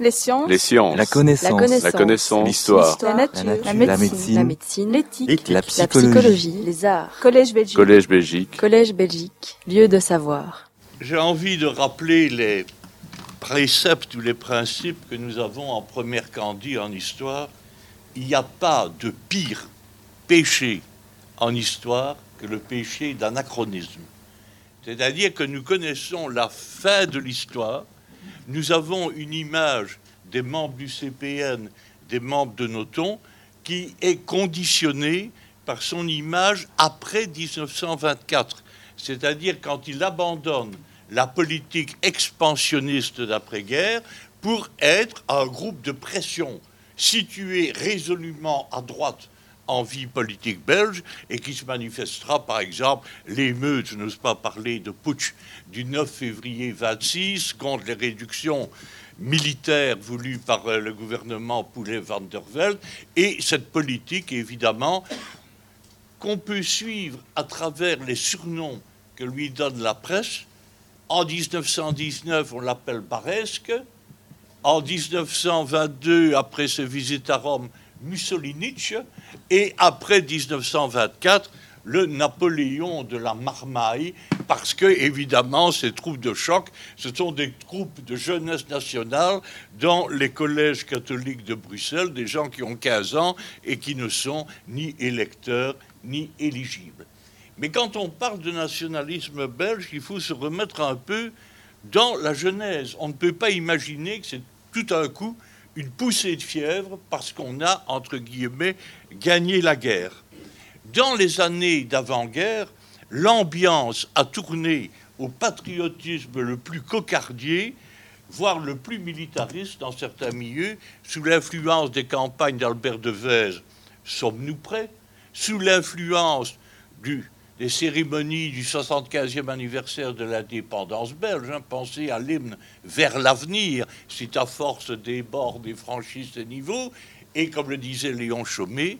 Les sciences. Les sciences. La connaissance. La connaissance. La. L'histoire. La nature. La nature. La La médecine. La. L'éthique. La La psychologie. psychologie. Les arts. Collège Belgique. Collège Belgique. Collège Belgique. Lieu de savoir. J'ai envie de rappeler les préceptes ou les principes que nous avons en première candie en histoire. Il n'y a pas de pire péché en histoire que le péché d'anachronisme. C'est-à-dire que nous connaissons la fin de l'histoire, nous avons une image des membres du CPN, des membres de Noton, qui est conditionnée par son image après 1924. C'est-à-dire quand il abandonne la politique expansionniste d'après-guerre pour être un groupe de pression situé résolument à droite en vie politique belge et qui se manifestera par exemple l'émeute, je n'ose pas parler de putsch du 9 février 26 contre les réductions militaires voulues par euh, le gouvernement Poulet-Van der et cette politique évidemment qu'on peut suivre à travers les surnoms que lui donne la presse. En 1919, on l'appelle Baresque. En 1922, après ses visites à Rome, Mussolinic. Et après 1924, le Napoléon de la Marmaille, parce que, évidemment, ces troupes de choc, ce sont des troupes de jeunesse nationale dans les collèges catholiques de Bruxelles, des gens qui ont 15 ans et qui ne sont ni électeurs ni éligibles. Mais quand on parle de nationalisme belge, il faut se remettre un peu dans la genèse. On ne peut pas imaginer que c'est tout un coup une poussée de fièvre parce qu'on a, entre guillemets, gagné la guerre. Dans les années d'avant-guerre, l'ambiance a tourné au patriotisme le plus cocardier, voire le plus militariste dans certains milieux, sous l'influence des campagnes d'Albert Devèze. Sommes-nous prêts? Sous l'influence du des cérémonies du 75e anniversaire de l'indépendance belge. Hein, pensez à l'hymne Vers l'avenir, si ta force déborde et franchit ce niveau. Et comme le disait Léon Chaumet,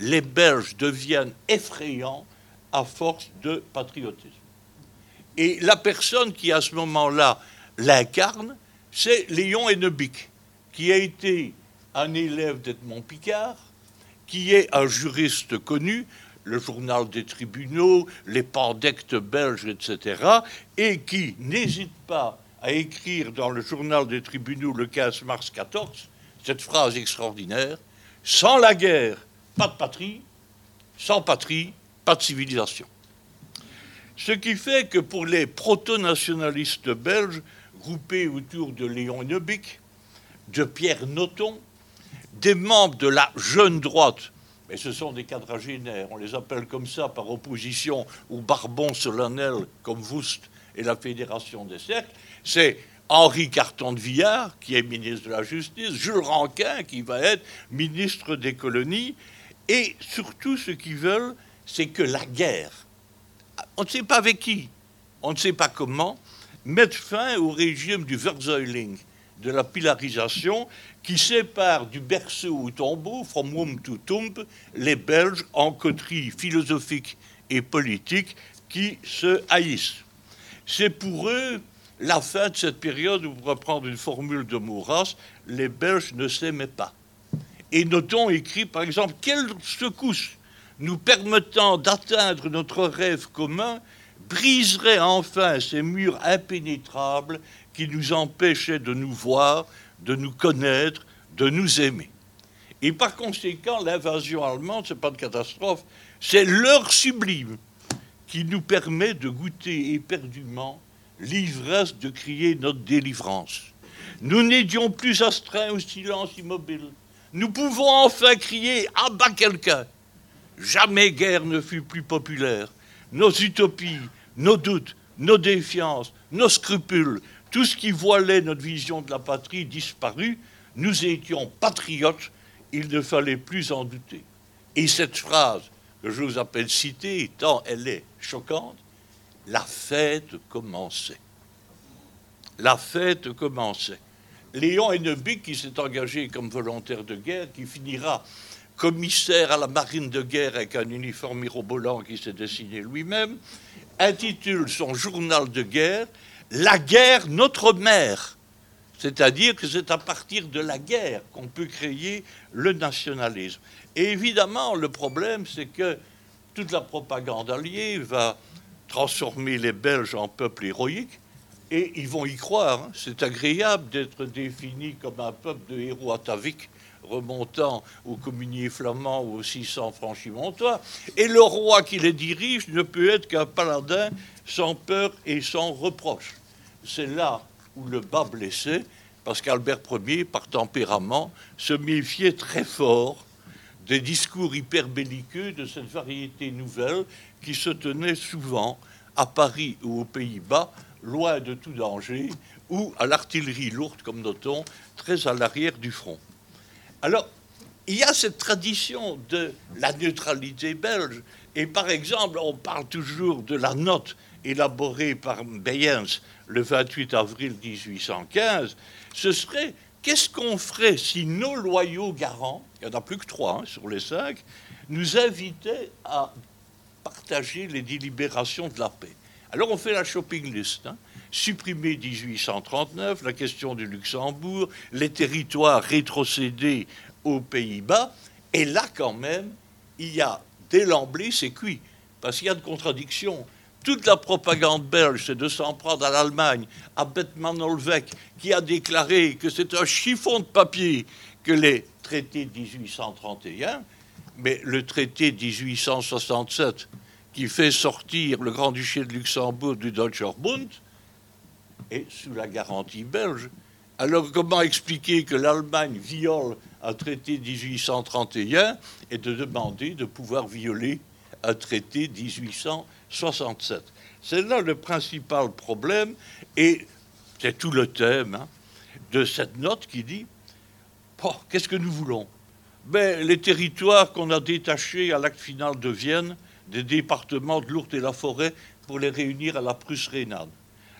les Belges deviennent effrayants à force de patriotisme. Et la personne qui à ce moment-là l'incarne, c'est Léon Hennebic, qui a été un élève d'Edmond Picard, qui est un juriste connu, le journal des tribunaux, les pandectes belges, etc., et qui n'hésite pas à écrire dans le journal des tribunaux le 15 mars 14 cette phrase extraordinaire Sans la guerre, pas de patrie, sans patrie, pas de civilisation. Ce qui fait que pour les proto-nationalistes belges, groupés autour de Léon Neubic, de Pierre Noton, des membres de la jeune droite, mais ce sont des quadragénaires, on les appelle comme ça par opposition aux barbons solennels comme Voust et la Fédération des cercles, c'est Henri Carton de Villard, qui est ministre de la Justice, Jules Ranquin, qui va être ministre des colonies, et surtout ce qu'ils veulent, c'est que la guerre, on ne sait pas avec qui, on ne sait pas comment, mette fin au régime du Verzuiling, de la pilarisation, qui sépare du berceau au tombeau, from womb to tomb, les Belges en coterie philosophique et politique qui se haïssent. C'est pour eux la fin de cette période où, pour reprendre une formule de Maurras, les Belges ne s'aimaient pas. Et notons écrit, par exemple, quelle secousse nous permettant d'atteindre notre rêve commun briserait enfin ces murs impénétrables qui nous empêchaient de nous voir, de nous connaître, de nous aimer. Et par conséquent, l'invasion allemande, ce n'est pas de catastrophe, c'est l'heure sublime qui nous permet de goûter éperdument l'ivresse de crier notre délivrance. Nous n'étions plus astreints au silence immobile. Nous pouvons enfin crier à bas quelqu'un. Jamais guerre ne fut plus populaire. Nos utopies, nos doutes, nos défiances, nos scrupules, tout ce qui voilait notre vision de la patrie disparut. Nous étions patriotes, il ne fallait plus en douter. Et cette phrase que je vous appelle citer, tant elle est choquante, la fête commençait. La fête commençait. Léon Hennebic, qui s'est engagé comme volontaire de guerre, qui finira commissaire à la marine de guerre avec un uniforme mirobolant qui s'est dessiné lui-même, intitule son journal de guerre La guerre, notre mère. C'est-à-dire que c'est à partir de la guerre qu'on peut créer le nationalisme. Et évidemment, le problème, c'est que toute la propagande alliée va transformer les Belges en peuple héroïque, et ils vont y croire. Hein. C'est agréable d'être défini comme un peuple de héros ataviques remontant au communier flamand ou aux 600 franchimontois. Et le roi qui les dirige ne peut être qu'un paladin sans peur et sans reproche. C'est là où le bas blessé, parce qu'Albert Ier, par tempérament, se méfiait très fort des discours hyperbelliqueux de cette variété nouvelle qui se tenait souvent à Paris ou aux Pays-Bas, loin de tout danger, ou à l'artillerie lourde, comme notons, très à l'arrière du front. Alors, il y a cette tradition de la neutralité belge. Et par exemple, on parle toujours de la note élaborée par Beyens le 28 avril 1815. Ce serait qu'est-ce qu'on ferait si nos loyaux garants, il n'y en a plus que trois hein, sur les cinq, nous invitaient à partager les délibérations de la paix? Alors on fait la shopping list. Hein supprimer 1839, la question du Luxembourg, les territoires rétrocédés aux Pays-Bas. Et là, quand même, il y a dès l'emblée, c'est cuit, parce qu'il y a de contradictions. Toute la propagande belge, c'est de s'en prendre à l'Allemagne, à Bettmann Olvec, qui a déclaré que c'est un chiffon de papier que les traités de 1831, mais le traité de 1867, qui fait sortir le Grand-Duché de Luxembourg du Deutscher Bund, et sous la garantie belge. Alors comment expliquer que l'Allemagne viole un traité 1831 et de demander de pouvoir violer un traité 1867 C'est là le principal problème et c'est tout le thème hein, de cette note qui dit oh, qu'est-ce que nous voulons? Ben, Les territoires qu'on a détachés à l'acte final de Vienne, des départements de l'Ourthe et la Forêt, pour les réunir à la Prusse rhénane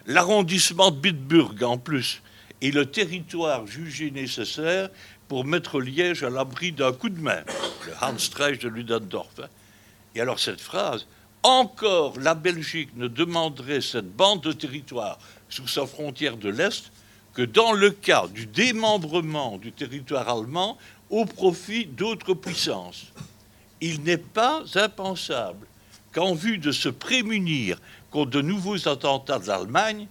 l'arrondissement de Bitburg en plus, et le territoire jugé nécessaire pour mettre Liège à l'abri d'un coup de main, le Handstreich de Ludendorff. Hein. Et alors cette phrase, encore la Belgique ne demanderait cette bande de territoire sous sa frontière de l'Est que dans le cas du démembrement du territoire allemand au profit d'autres puissances. Il n'est pas impensable qu'en vue de se prémunir contre de nouveaux attentats de l'Allemagne,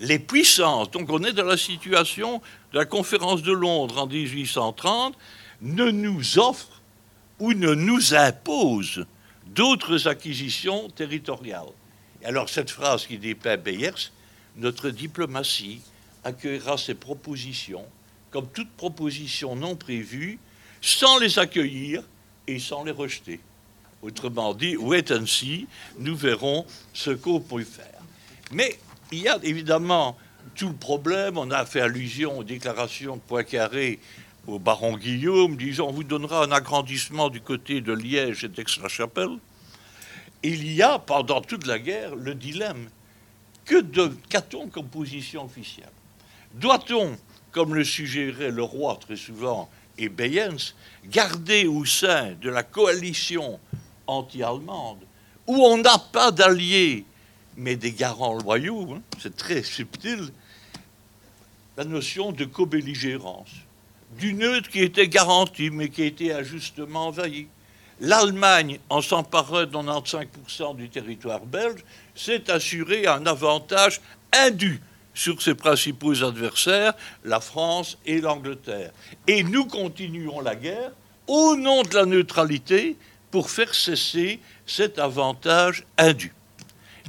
les puissances, donc on est dans la situation de la conférence de Londres en 1830, ne nous offrent ou ne nous imposent d'autres acquisitions territoriales. Et alors cette phrase qui dit Beyers, notre diplomatie accueillera ces propositions comme toute proposition non prévue, sans les accueillir et sans les rejeter. Autrement dit, wait and see, nous verrons ce qu'on peut faire. Mais il y a évidemment tout le problème. On a fait allusion aux déclarations de Poincaré au baron Guillaume, disant on vous donnera un agrandissement du côté de Liège et d'Aix-la-Chapelle. Il y a, pendant toute la guerre, le dilemme. Que qu'a-t-on comme position officielle? Doit-on, comme le suggérait le roi très souvent et Beyens, garder au sein de la coalition anti-allemande, où on n'a pas d'alliés, mais des garants loyaux, hein, c'est très subtil, la notion de co-belligérance, du neutre qui était garanti, mais qui été injustement envahi. L'Allemagne, en s'emparant de 95% du territoire belge, s'est assuré un avantage indu sur ses principaux adversaires, la France et l'Angleterre. Et nous continuons la guerre au nom de la neutralité, pour faire cesser cet avantage indu.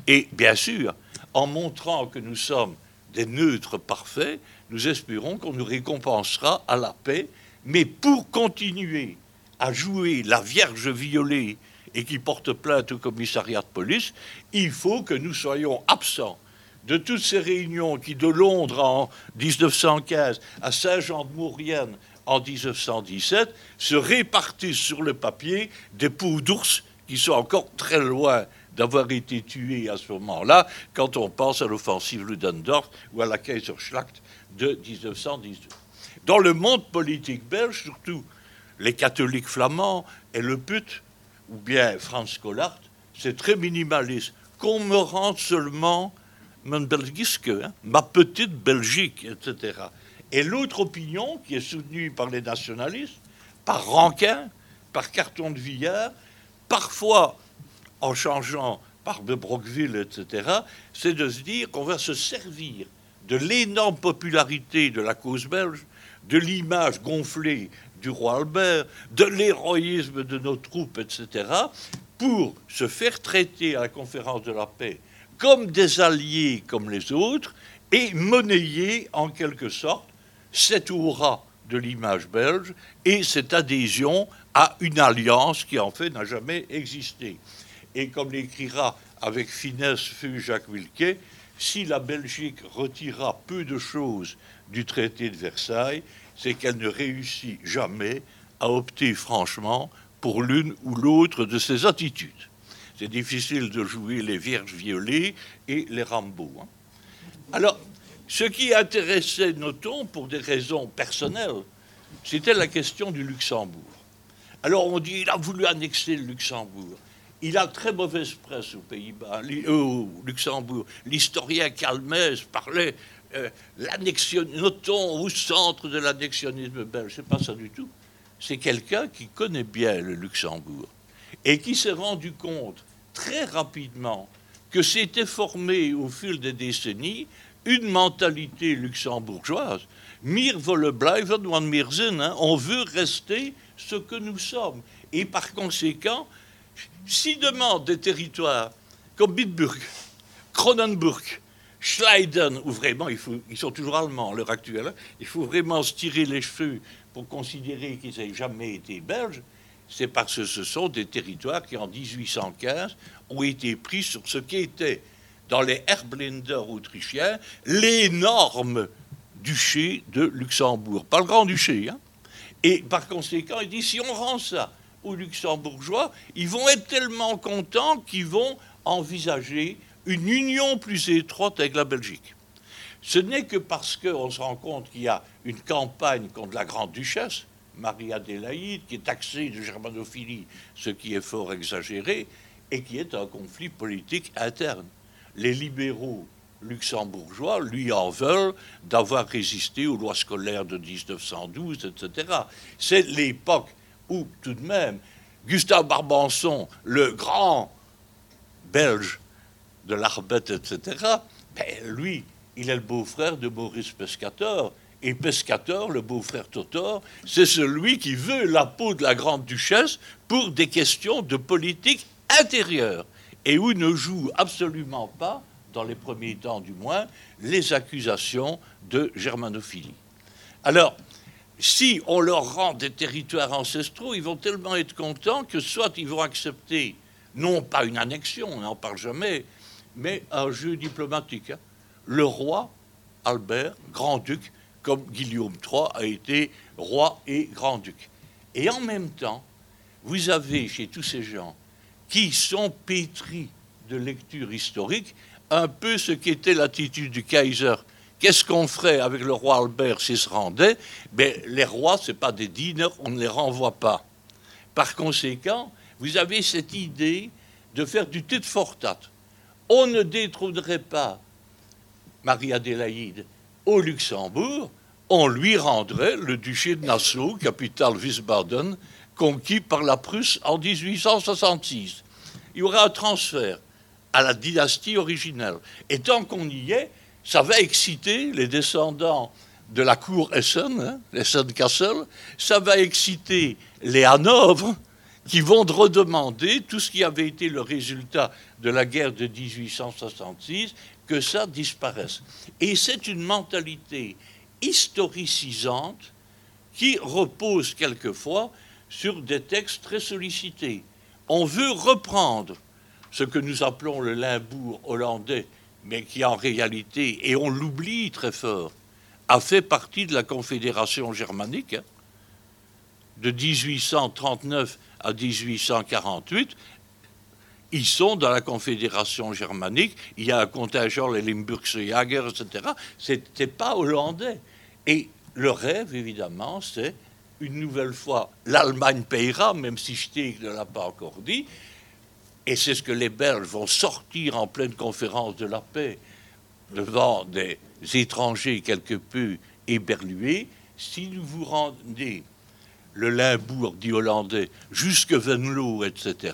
Et bien sûr, en montrant que nous sommes des neutres parfaits, nous espérons qu'on nous récompensera à la paix, mais pour continuer à jouer la Vierge violée et qui porte plainte au commissariat de police, il faut que nous soyons absents de toutes ces réunions qui, de Londres en 1915 à Saint-Jean-de-Maurienne en 1917 se répartissent sur le papier des peaux d'ours qui sont encore très loin d'avoir été tués à ce moment-là, quand on pense à l'offensive Ludendorff ou à la Kaiserschlacht de 1918. Dans le monde politique belge, surtout les catholiques flamands et le put, ou bien Franz Collard, c'est très minimaliste. Qu'on me rende seulement mon hein, ma petite Belgique, etc. Et l'autre opinion, qui est soutenue par les nationalistes, par Rankin, par Carton de Villard, parfois en changeant par de Brockville, etc., c'est de se dire qu'on va se servir de l'énorme popularité de la cause belge, de l'image gonflée du roi Albert, de l'héroïsme de nos troupes, etc., pour se faire traiter à la conférence de la paix comme des alliés comme les autres et monnayer en quelque sorte cette aura de l'image belge et cette adhésion à une alliance qui en fait n'a jamais existé. Et comme l'écrira avec finesse feu Jacques Wilquet, si la Belgique retira peu de choses du traité de Versailles, c'est qu'elle ne réussit jamais à opter franchement pour l'une ou l'autre de ses attitudes. C'est difficile de jouer les vierges violées et les Rambo. Hein. Alors, ce qui intéressait, notons, pour des raisons personnelles, c'était la question du Luxembourg. Alors on dit, il a voulu annexer le Luxembourg. Il a très mauvaise presse aux Pays-Bas, au Luxembourg. L'historien Calmès parlait euh, notons au centre de l'annexionnisme belge. C'est pas ça du tout. C'est quelqu'un qui connaît bien le Luxembourg et qui s'est rendu compte très rapidement que s'était formé au fil des décennies une mentalité luxembourgeoise. Mir volle bleiben, wan mir on veut rester ce que nous sommes. Et par conséquent, si demande des territoires comme Bitburg, Kronenburg, Schleiden, où vraiment ils sont toujours allemands à l'heure actuelle, il faut vraiment se tirer les cheveux pour considérer qu'ils n'aient jamais été belges, c'est parce que ce sont des territoires qui, en 1815, ont été pris sur ce qui était, dans les Erblender autrichiens, l'énorme duché de Luxembourg. Pas le grand-duché, hein. Et par conséquent, il dit, si on rend ça luxembourgeois, ils vont être tellement contents qu'ils vont envisager une union plus étroite avec la Belgique. Ce n'est que parce qu'on se rend compte qu'il y a une campagne contre la grande-duchesse, Marie-Adélaïde, qui est taxée de germanophilie, ce qui est fort exagéré, et qui est un conflit politique interne. Les libéraux luxembourgeois lui en veulent d'avoir résisté aux lois scolaires de 1912, etc. C'est l'époque où, tout de même, Gustave Barbanson, le grand belge de l'Arbet, etc., ben, lui, il est le beau-frère de Maurice Pescator, et Pescator, le beau-frère Totor, c'est celui qui veut la peau de la grande duchesse pour des questions de politique intérieure et où ne joue absolument pas, dans les premiers temps du moins, les accusations de germanophilie. Alors, si on leur rend des territoires ancestraux, ils vont tellement être contents que soit ils vont accepter, non pas une annexion, on n'en parle jamais, mais un jeu diplomatique. Hein. Le roi Albert, grand-duc, comme Guillaume III a été roi et grand-duc. Et en même temps, vous avez chez tous ces gens qui sont pétris de lecture historique un peu ce qu'était l'attitude du Kaiser. Qu'est-ce qu'on ferait avec le roi Albert s'il se rendait? Ben, Les rois, ce pas des dîners, on ne les renvoie pas. Par conséquent, vous avez cette idée de faire du tit fortat. On ne détrônerait pas Marie-Adélaïde, au Luxembourg, on lui rendrait le duché de Nassau, capitale Wiesbaden, conquis par la Prusse en 1866. Il y aura un transfert à la dynastie originelle. Et tant qu'on y est, ça va exciter les descendants de la cour Essen, hein, Essen-Kassel, ça va exciter les Hanovre, qui vont redemander tout ce qui avait été le résultat de la guerre de 1866 que ça disparaisse. Et c'est une mentalité historicisante qui repose quelquefois sur des textes très sollicités. On veut reprendre ce que nous appelons le Limbourg hollandais, mais qui en réalité, et on l'oublie très fort, a fait partie de la Confédération germanique hein, de 1839 à 1848 ils sont dans la Confédération germanique, il y a un contingent, les Limburgse etc. C'était pas hollandais. Et le rêve, évidemment, c'est une nouvelle fois, l'Allemagne payera, même si Stieg ne l'a pas encore dit, et c'est ce que les Belges vont sortir en pleine conférence de la paix devant des étrangers quelque peu éberlué. Si vous vous rendez le Limbourg, dit hollandais, jusque Venlo, etc.,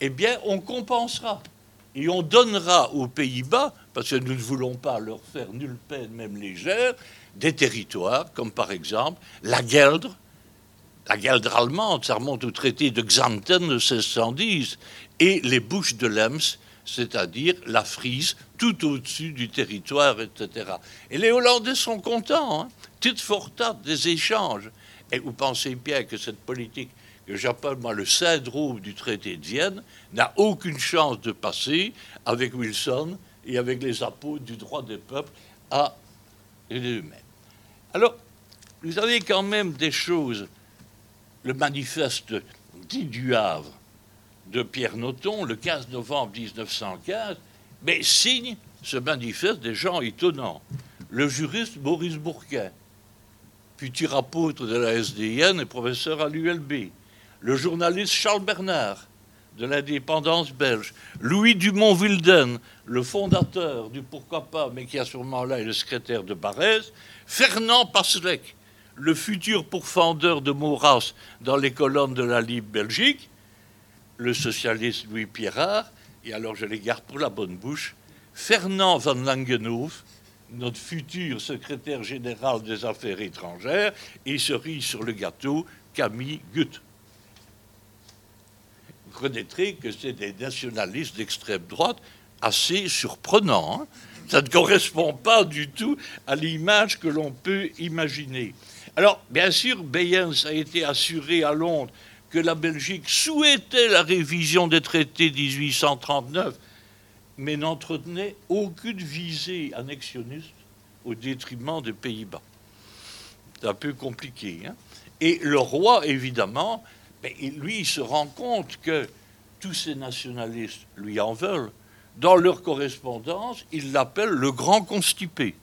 eh bien, on compensera. Et on donnera aux Pays-Bas, parce que nous ne voulons pas leur faire nulle peine, même légère, des territoires, comme par exemple la Gueldre, la Gueldre allemande, ça remonte au traité de Xanten de 1610, et les Bouches de l'Ems, c'est-à-dire la Frise, tout au-dessus du territoire, etc. Et les Hollandais sont contents, hein, tit for des échanges. Et vous pensez bien que cette politique que j'appelle moi le syndrome du traité de Vienne n'a aucune chance de passer avec Wilson et avec les apôtres du droit des peuples à eux-mêmes. Alors, vous avez quand même des choses. Le manifeste dit du Havre de Pierre Noton, le 15 novembre 1915, mais signe ce manifeste des gens étonnants. Le juriste Maurice Bourquin, futur apôtre de la SDN et professeur à l'ULB. Le journaliste Charles Bernard, de l'indépendance belge. Louis Dumont-Wilden, le fondateur du Pourquoi pas, mais qui a sûrement là est le secrétaire de Barès. Fernand Passelec, le futur pourfendeur de Maurras dans les colonnes de la Libre Belgique. Le socialiste Louis Pierrard, et alors je les garde pour la bonne bouche, Fernand van Langenhoef, notre futur secrétaire général des Affaires étrangères, et cerise sur le gâteau, Camille Gutt. Vous connaîtrez que c'est des nationalistes d'extrême droite assez surprenants. Hein. Ça ne correspond pas du tout à l'image que l'on peut imaginer. Alors, bien sûr, Bayens a été assuré à Londres que la Belgique souhaitait la révision des traités 1839 mais n'entretenait aucune visée annexionniste au détriment des Pays-Bas. C'est un peu compliqué. Hein. Et le roi, évidemment, ben, lui, il se rend compte que tous ces nationalistes lui en veulent. Dans leur correspondance, il l'appelle le grand constipé.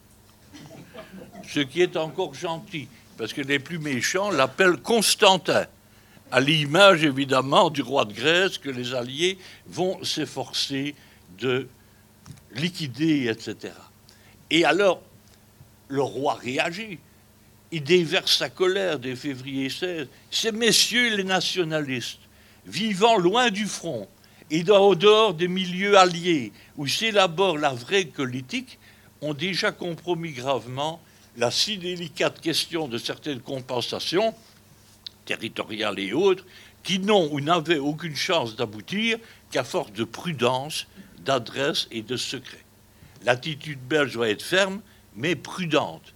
Ce qui est encore gentil, parce que les plus méchants l'appellent Constantin, à l'image évidemment du roi de Grèce que les Alliés vont s'efforcer de liquider, etc. Et alors, le roi réagit. Il déverse sa colère dès février 16. Ces messieurs les nationalistes, vivant loin du front et au dehors des milieux alliés où s'élabore la vraie politique, ont déjà compromis gravement la si délicate question de certaines compensations territoriales et autres qui n'ont ou n'avaient aucune chance d'aboutir qu'à force de prudence d'adresse et de secret. L'attitude belge doit être ferme, mais prudente.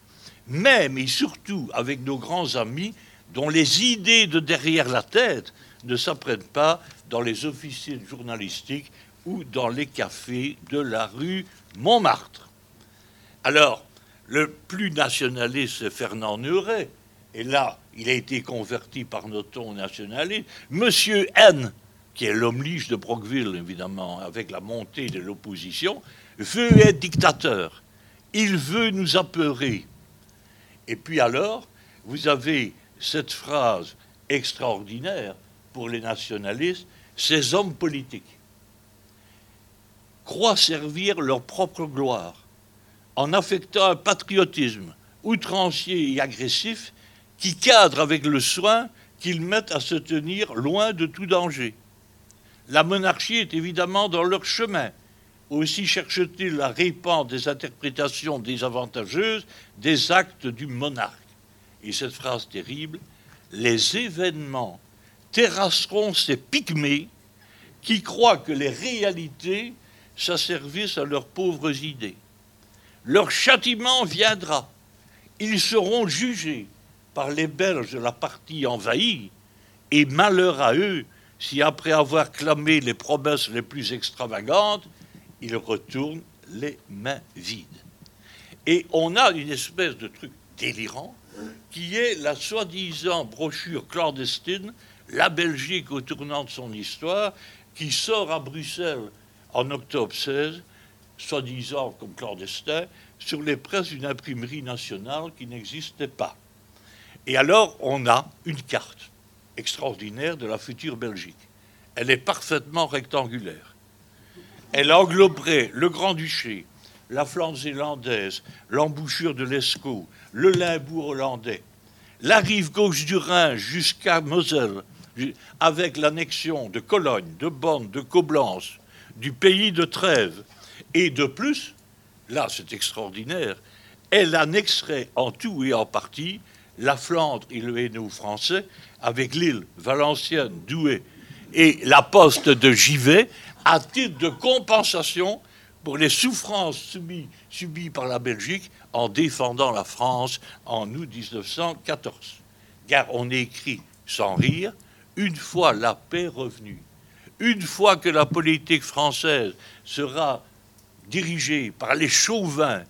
Même et surtout avec nos grands amis dont les idées de derrière la tête ne s'apprennent pas dans les officiers journalistiques ou dans les cafés de la rue Montmartre. Alors, le plus nationaliste, Fernand Neuret. Et là, il a été converti par ton nationaliste. Monsieur N, qui est l'homme lige de Brockville, évidemment, avec la montée de l'opposition, veut être dictateur. Il veut nous apeurer. Et puis alors, vous avez cette phrase extraordinaire pour les nationalistes, ces hommes politiques croient servir leur propre gloire en affectant un patriotisme outrancier et agressif qui cadre avec le soin qu'ils mettent à se tenir loin de tout danger. La monarchie est évidemment dans leur chemin. Aussi cherchent-ils à répandre des interprétations désavantageuses des actes du monarque. Et cette phrase terrible, les événements terrasseront ces pygmées qui croient que les réalités s'asservissent à leurs pauvres idées. Leur châtiment viendra. Ils seront jugés par les Belges de la partie envahie, et malheur à eux si après avoir clamé les promesses les plus extravagantes, ils retournent les mains vides. Et on a une espèce de truc délirant qui est la soi-disant brochure clandestine, La Belgique au tournant de son histoire, qui sort à Bruxelles en octobre 16, soi-disant comme clandestin, sur les presses d'une imprimerie nationale qui n'existait pas. Et alors on a une carte extraordinaire de la future Belgique. Elle est parfaitement rectangulaire. Elle engloberait le Grand-Duché, la Flandre zélandaise, l'embouchure de l'Escaut, le Limbourg hollandais, la rive gauche du Rhin jusqu'à Moselle, avec l'annexion de Cologne, de Bonn, de Coblence, du pays de Trèves, et de plus, là c'est extraordinaire, elle annexerait en tout et en partie la Flandre et le Hainaut français avec l'île Valenciennes, Douai et la poste de Givet à titre de compensation pour les souffrances subies, subies, par la Belgique en défendant la France en août 1914. Car on écrit sans rire, une fois la paix revenue, une fois que la politique française sera dirigée par les chauvins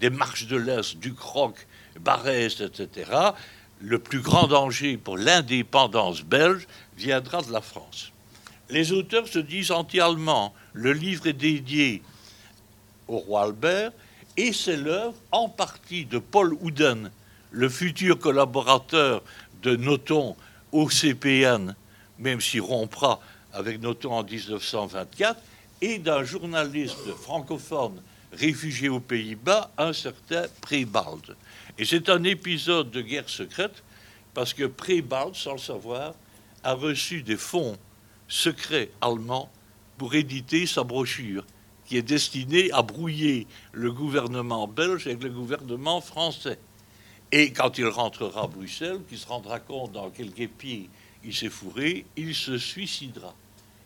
des marches de l'Est, du Croc, Barès, etc., le plus grand danger pour l'indépendance belge viendra de la France. Les auteurs se disent anti-allemands. Le livre est dédié au roi Albert et c'est l'œuvre en partie de Paul Houden, le futur collaborateur de Noton au CPN, même s'il rompra avec Noton en 1924, et d'un journaliste francophone réfugié aux Pays-Bas, un certain Prébald. Et c'est un épisode de guerre secrète, parce que Prébald, sans le savoir, a reçu des fonds secrets allemands pour éditer sa brochure, qui est destinée à brouiller le gouvernement belge avec le gouvernement français. Et quand il rentrera à Bruxelles, qu'il se rendra compte dans quel guépier il s'est fourré, il se suicidera.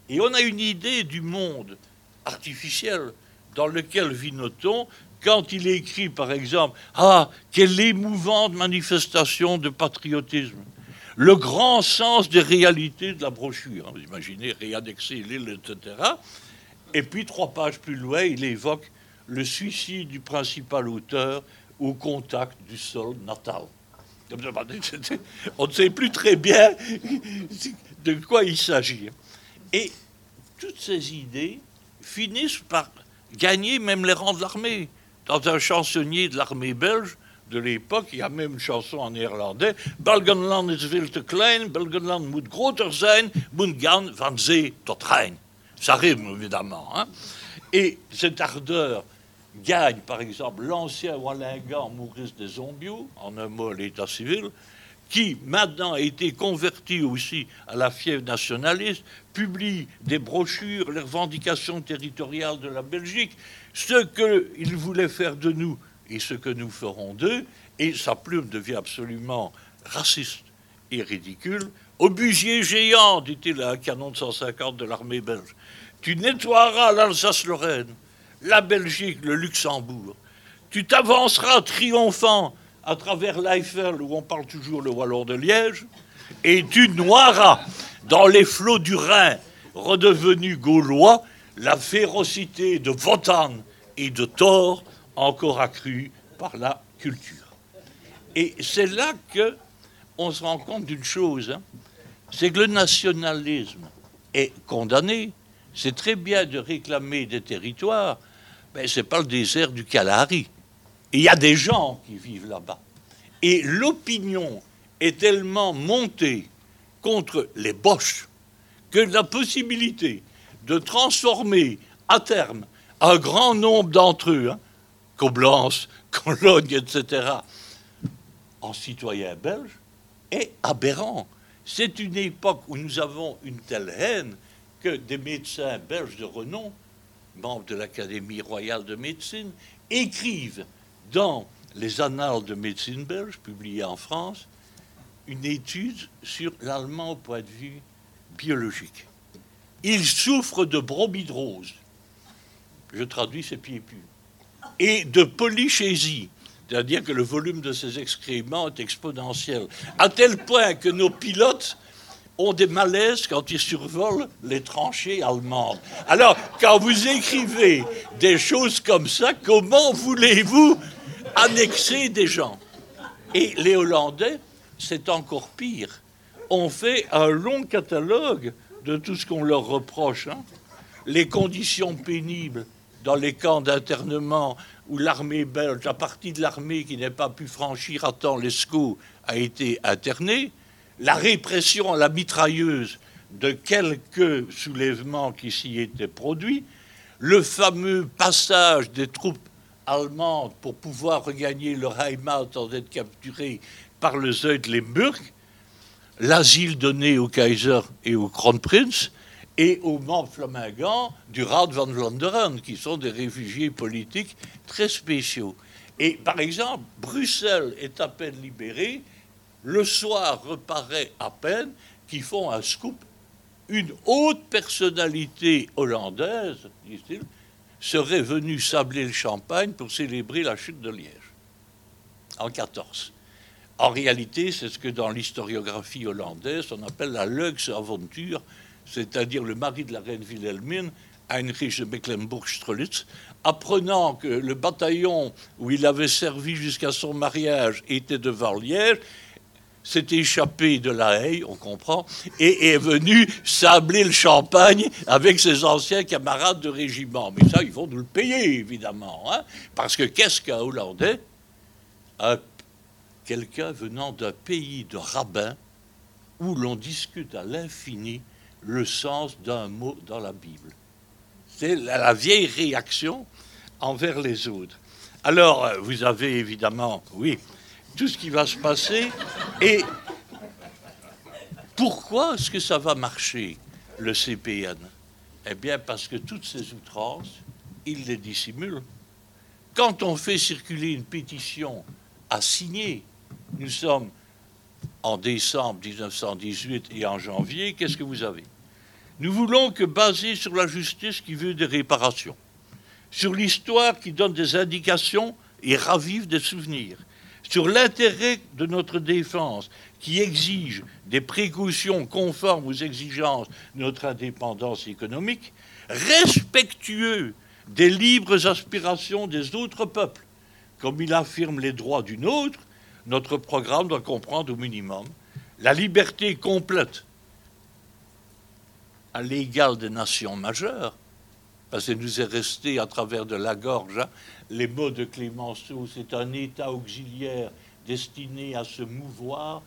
Et on a une idée du monde artificiel dans lequel vit Noton quand il écrit, par exemple, Ah, quelle émouvante manifestation de patriotisme le grand sens des réalités de la brochure. Vous imaginez, réannexer l'île, etc. Et puis, trois pages plus loin, il évoque le suicide du principal auteur au contact du sol natal. On ne sait plus très bien de quoi il s'agit. Et toutes ces idées finissent par gagner même les rangs de l'armée. Dans un chansonnier de l'armée belge de l'époque, il y a même une chanson en néerlandais, Belgenland is veel te klein, Belgenland moet groter zijn, moet gaan van zee tot Rijn. Ça rime évidemment. Hein. Et cette ardeur gagne par exemple l'ancien Wallingan Maurice des Zombiaux, en un mot l'état civil, qui maintenant a été converti aussi à la fièvre nationaliste, publie des brochures, les revendications territoriales de la Belgique, ce qu'il voulait faire de nous et ce que nous ferons d'eux, et sa plume devient absolument raciste et ridicule. Au busier géant, dit-il à un canon de 150 de l'armée belge, tu nettoieras l'Alsace-Lorraine, la Belgique, le Luxembourg. Tu t'avanceras triomphant à travers l'Eiffel, où on parle toujours le wallon de Liège, et tu noieras dans les flots du Rhin, redevenu gaulois, la férocité de Wotan et de Thor, encore accrue par la culture. Et c'est là que on se rend compte d'une chose, hein. c'est que le nationalisme est condamné. C'est très bien de réclamer des territoires, mais ce n'est pas le désert du Kalahari. Il y a des gens qui vivent là-bas. Et l'opinion est tellement montée contre les Boches que la possibilité de transformer à terme un grand nombre d'entre eux, hein, Coblence, Cologne, etc., en citoyens belges est aberrant. C'est une époque où nous avons une telle haine que des médecins belges de renom, membres de l'Académie royale de médecine, écrivent dans les Annales de médecine publiées en France, une étude sur l'allemand au point de vue biologique. Il souffre de bromidrose, je traduis ses pieds pus, et de polychésie, c'est-à-dire que le volume de ces excréments est exponentiel, à tel point que nos pilotes ont des malaises quand ils survolent les tranchées allemandes. Alors, quand vous écrivez des choses comme ça, comment voulez-vous annexer des gens? Et les Hollandais, c'est encore pire. On fait un long catalogue de tout ce qu'on leur reproche. Hein. Les conditions pénibles dans les camps d'internement où l'armée belge, la partie de l'armée qui n'a pas pu franchir à temps l'Escaut, a été internée, la répression à la mitrailleuse de quelques soulèvements qui s'y étaient produits, le fameux passage des troupes allemandes pour pouvoir regagner leur Heimat sans être capturés par le Zuidlimburg, l'asile donné au Kaiser et au Kronprinz, et aux membres flamingants du Raad van Vlaanderen, qui sont des réfugiés politiques très spéciaux. Et par exemple, Bruxelles est à peine libérée, le soir reparaît à peine, qu'ils font un scoop. Une haute personnalité hollandaise, disent-ils, serait venue sabler le champagne pour célébrer la chute de Liège, en 14. En réalité, c'est ce que dans l'historiographie hollandaise on appelle la Lux Aventure, c'est-à-dire le mari de la reine Wilhelmine, Heinrich de Mecklenburg-Strelitz, apprenant que le bataillon où il avait servi jusqu'à son mariage était devant Liège, s'est échappé de la haie, on comprend, et est venu sabler le champagne avec ses anciens camarades de régiment. Mais ça, ils vont nous le payer, évidemment. Hein, parce que qu'est-ce qu'un Hollandais? Quelqu'un venant d'un pays de rabbins où l'on discute à l'infini le sens d'un mot dans la Bible. C'est la, vieille réaction envers les autres. Alors, euh, vous avez évidemment, oui, tout ce qui va se passer. Et pourquoi est-ce que ça va marcher, le CPN Eh bien, parce que toutes ces outrances, il les dissimule. Quand on fait circuler une pétition à signer, nous sommes en décembre 1918 et en janvier, qu'est-ce que vous avez? Nous voulons que, basé sur la justice qui veut des réparations, sur l'histoire qui donne des indications et ravive des souvenirs, sur l'intérêt de notre défense qui exige des précautions conformes aux exigences de notre indépendance économique, respectueux des libres aspirations des autres peuples, comme il affirme les droits d'une autre, notre programme doit comprendre au minimum la liberté complète à l'égal des nations majeures, parce qu'il nous est resté à travers de la gorge hein, les mots de Clémenceau, c'est un État auxiliaire destiné à se mouvoir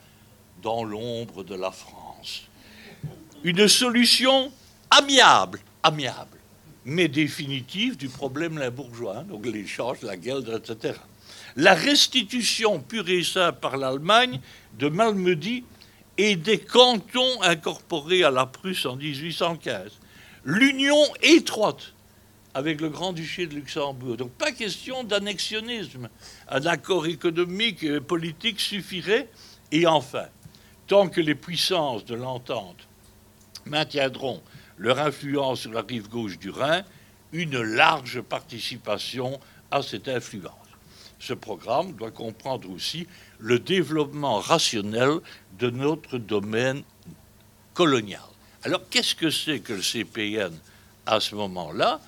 dans l'ombre de la France. Une solution amiable, amiable, mais définitive du problème bourgeois, hein, donc l'échange, la guerre, etc. La restitution pure et simple par l'Allemagne de Malmedy et des cantons incorporés à la Prusse en 1815. L'union étroite avec le Grand-Duché de Luxembourg. Donc pas question d'annexionnisme. Un accord économique et politique suffirait. Et enfin, tant que les puissances de l'entente maintiendront leur influence sur la rive gauche du Rhin, une large participation à cette influence. Ce programme doit comprendre aussi le développement rationnel de notre domaine colonial. Alors, qu'est-ce que c'est que le CPN à ce moment-là?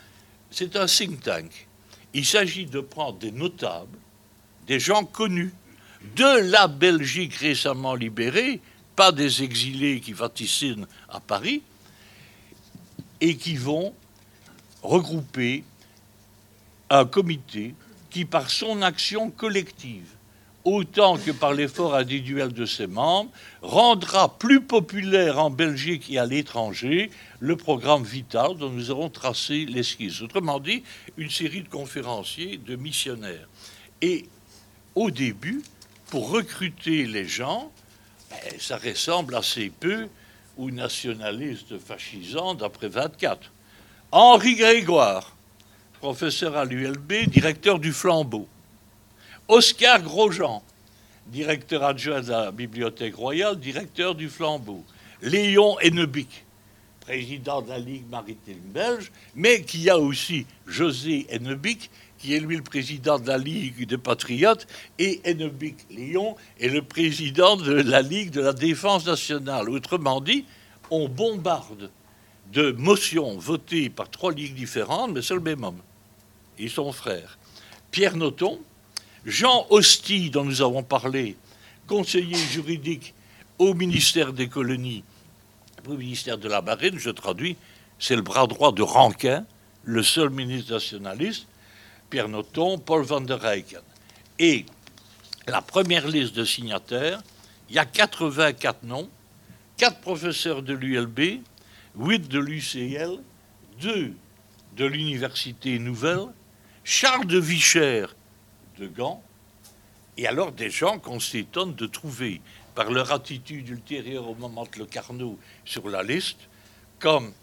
C'est un think tank. Il s'agit de prendre des notables, des gens connus de la Belgique récemment libérée, pas des exilés qui vaticinent à Paris, et qui vont regrouper un comité qui, par son action collective, autant que par l'effort individuel de ses membres, rendra plus populaire en Belgique et à l'étranger le programme vital dont nous avons tracé l'esquisse. Autrement dit, une série de conférenciers, de missionnaires. Et au début, pour recruter les gens, ben, ça ressemble assez peu aux nationalistes fascisants d'après 24. Henri Grégoire, professeur à l'ULB, directeur du Flambeau. Oscar Grosjean, directeur adjoint de la Bibliothèque royale, directeur du Flambeau. Léon Hennebic, président de la Ligue maritime belge, mais qui a aussi José Hennebic, qui est lui le président de la Ligue des Patriotes, et Hennebic Léon est le président de la Ligue de la Défense nationale. Autrement dit, on bombarde de motions votées par trois ligues différentes, mais c'est le même homme. Ils sont frères. Pierre Noton, Jean Hosty, dont nous avons parlé, conseiller juridique au ministère des colonies, au ministère de la Marine, je traduis, c'est le bras droit de Rankin, le seul ministre nationaliste, Pierre Noton, Paul van der Eycken. Et la première liste de signataires, il y a 84 noms, 4 professeurs de l'ULB, 8 de l'UCL, 2 de l'Université Nouvelle, Charles de Vicher de Gand, et alors des gens qu'on s'étonne de trouver par leur attitude ultérieure au moment de le Carnot sur la liste, comme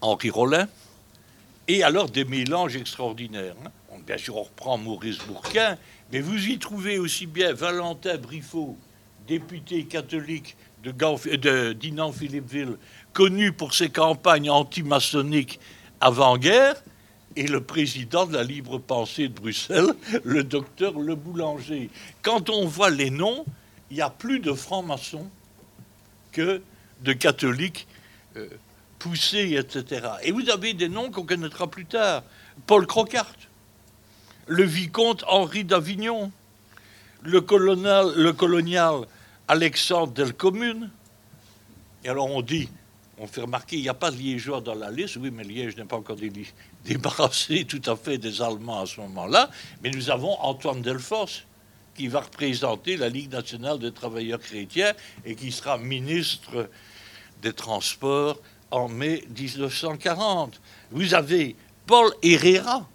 Henri Rollin, et alors des mélanges extraordinaires. Hein. Bien sûr, on reprend Maurice Bourquin, mais vous y trouvez aussi bien Valentin Briffaut, député catholique de, de Dinan-Philippeville, connu pour ses campagnes anti-maçonniques avant-guerre, et le président de la libre pensée de Bruxelles, le docteur Le Boulanger. Quand on voit les noms, il y a plus de francs-maçons que de catholiques euh, poussés, etc. Et vous avez des noms qu'on connaîtra plus tard. Paul Crocart, le vicomte Henri d'Avignon, le colonial, le colonial Alexandre Delcommune. Et alors on dit, on fait remarquer, il n'y a pas de liégeois dans la liste. Oui, mais Liège n'est pas encore débarrassé tout à fait des Allemands à ce moment-là. Mais nous avons Antoine Delfos, qui va représenter la Ligue nationale des travailleurs chrétiens et qui sera ministre des Transports en mai 1940. Vous avez Paul Herrera,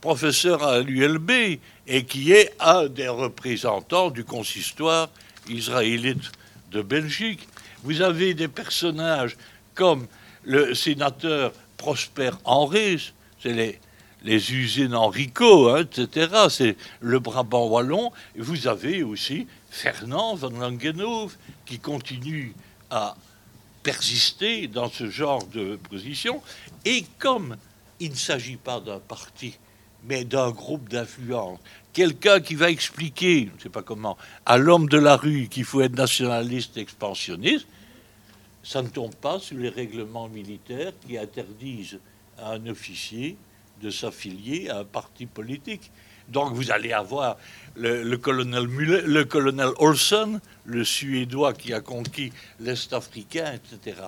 professeur à l'ULB, et qui est un des représentants du consistoire israélite de Belgique. Vous avez des personnages comme le sénateur Prosper Henri, c'est les, usines Enrico, hein, etc. C'est le Brabant wallon. Et vous avez aussi Fernand van Langenhove qui continue à persister dans ce genre de position. Et comme il ne s'agit pas d'un parti, mais d'un groupe d'influence, quelqu'un qui va expliquer, je ne sais pas comment, à l'homme de la rue qu'il faut être nationaliste expansionniste, ça ne tombe pas sur les règlements militaires qui interdisent à un officier de s'affilier à un parti politique. Donc vous allez avoir le, colonel, le colonel Olsen, le Suédois qui a conquis l'Est africain, etc.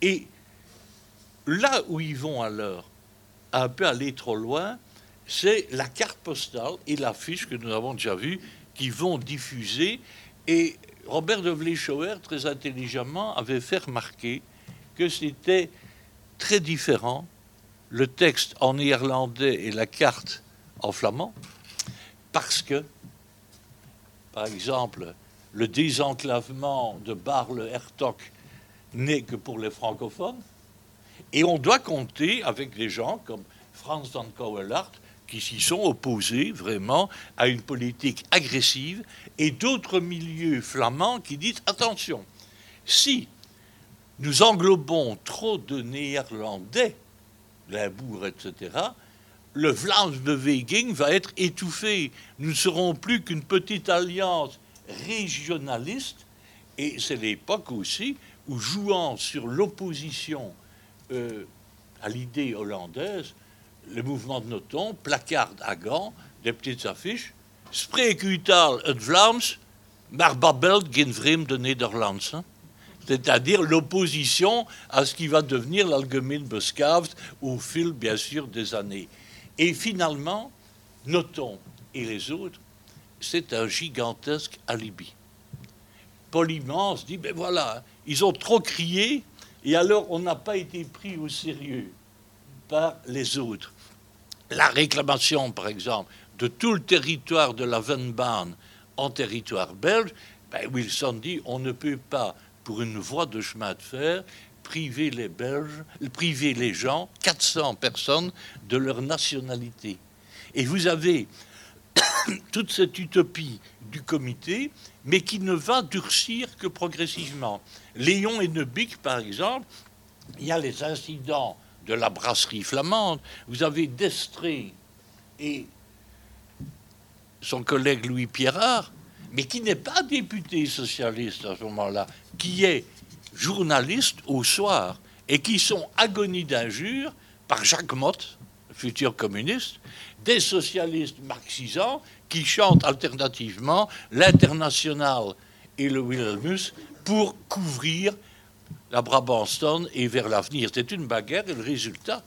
Et là où ils vont alors un peu aller trop loin, c'est la carte postale et l'affiche que nous avons déjà vue qui vont diffuser. Et Robert de Vleeschouwer, très intelligemment, avait fait remarquer que c'était très différent le texte en néerlandais et la carte en flamand, parce que, par exemple, le désenclavement de Barle-Hertog n'est que pour les francophones, et on doit compter avec des gens comme Franz van Kouwelaert, qui s'y sont opposés vraiment à une politique agressive, et d'autres milieux flamands qui disent attention, si nous englobons trop de néerlandais, Limbourg, etc., le Vlaams-Beweging va être étouffé. Nous ne serons plus qu'une petite alliance régionaliste, et c'est l'époque aussi où, jouant sur l'opposition euh, à l'idée hollandaise, le mouvement de Noton placarde à Gand des petites affiches. Spreek u taal het Vlaams, maar babbelt geen vreemde Nederlands. Hein. C'est-à-dire l'opposition à ce qui va devenir l'Algemeen Beskaafd au fil, bien sûr, des années. Et finalement, Noton et les autres, c'est un gigantesque alibi. Paul Immense dit, ben voilà, ils ont trop crié, et alors on n'a pas été pris au sérieux par les autres la réclamation, par exemple, de tout le territoire de la Venbahn en territoire belge, ben Wilson dit on ne peut pas, pour une voie de chemin de fer, priver les Belges, priver les gens, 400 personnes, de leur nationalité. Et vous avez toute cette utopie du comité, mais qui ne va durcir que progressivement. Léon et Nebic, par exemple, il y a les incidents de la brasserie flamande. Vous avez Destré et son collègue Louis Pierrard, mais qui n'est pas député socialiste à ce moment-là, qui est journaliste au soir et qui sont agonis d'injures par Jacques Motte, futur communiste, des socialistes marxisants qui chantent alternativement l'international et le Wilhelmus pour couvrir la Brabantston et vers l'avenir. C'est une bagarre et le résultat,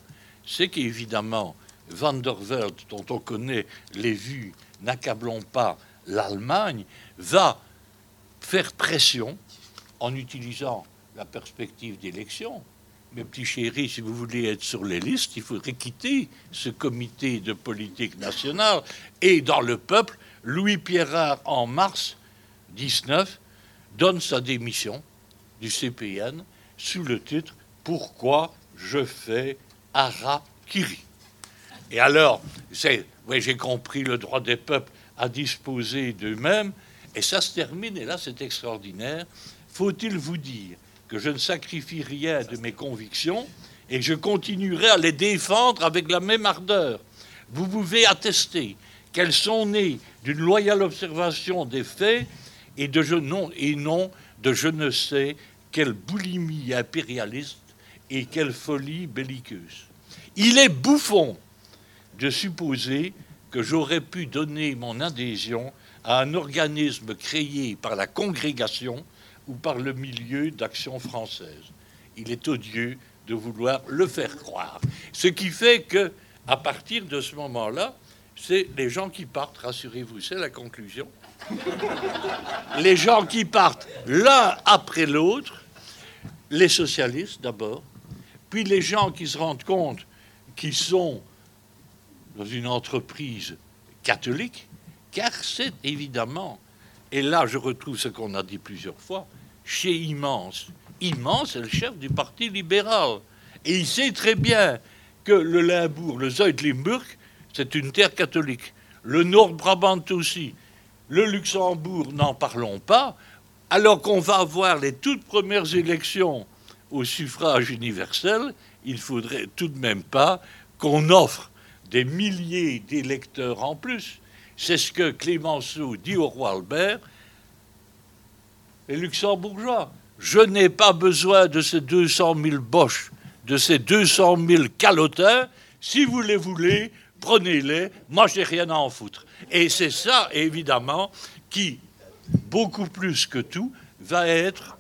c'est qu'évidemment, Van der Velde, dont on connaît les vues, n'accablons pas l'Allemagne, va faire pression en utilisant la perspective d'élection. mes petits chéris, si vous voulez être sur les listes, il faudrait quitter ce comité de politique nationale. Et dans le peuple, Louis Pierrard, en mars 19, donne sa démission du CPN sous le titre Pourquoi je fais Harakiri Et alors, j'ai compris le droit des peuples à disposer d'eux-mêmes, et ça se termine, et là c'est extraordinaire. Faut-il vous dire que je ne sacrifie rien de mes convictions et que je continuerai à les défendre avec la même ardeur? Vous pouvez attester qu'elles sont nées d'une loyale observation des faits et, de je, non, et non de je ne sais quelle boulimie impérialiste et quelle folie belliqueuse. Il est bouffon de supposer que j'aurais pu donner mon adhésion à un organisme créé par la congrégation ou par le milieu d'action française. Il est odieux de vouloir le faire croire. Ce qui fait que, à partir de ce moment-là, c'est les gens qui partent, rassurez-vous, c'est la conclusion. les gens qui partent l'un après l'autre, les socialistes d'abord, puis les gens qui se rendent compte qu'ils sont dans une entreprise catholique, car c'est évidemment, et là je retrouve ce qu'on a dit plusieurs fois, chez Immense. Immense est le chef du Parti libéral. Et il sait très bien que le Limbourg, le Zuid-Limburg, c'est une terre catholique. Le Nord-Brabant aussi. Le Luxembourg, n'en parlons pas. Alors qu'on va avoir les toutes premières élections au suffrage universel, il faudrait tout de même pas qu'on offre des milliers d'électeurs en plus. C'est ce que Clémenceau dit au roi Albert. Les luxembourgeois, je n'ai pas besoin de ces 200 000 boches, de ces 200 000 calotins. Si vous les voulez, prenez-les. Moi, j'ai rien à en foutre. Et c'est ça, évidemment, qui, beaucoup plus que tout, va être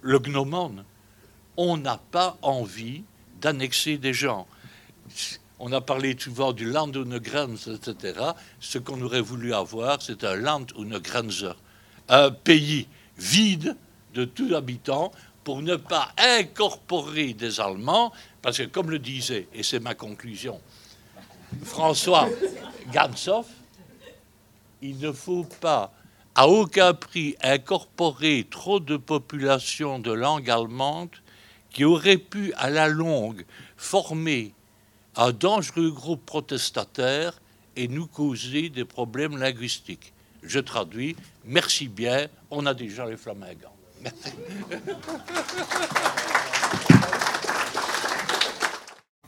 le gnomone. On n'a pas envie d'annexer des gens. On a parlé souvent du Land ohne Grenze, etc. Ce qu'on aurait voulu avoir, c'est un Land ohne Grenze, un pays vide de tout habitant pour ne pas incorporer des Allemands, parce que comme le disait, et c'est ma conclusion, François Gansoff, il ne faut pas à aucun prix incorporer trop de populations de langue allemande qui auraient pu à la longue former un dangereux groupe protestataire et nous causer des problèmes linguistiques. Je traduis, merci bien, on a déjà les flamingants.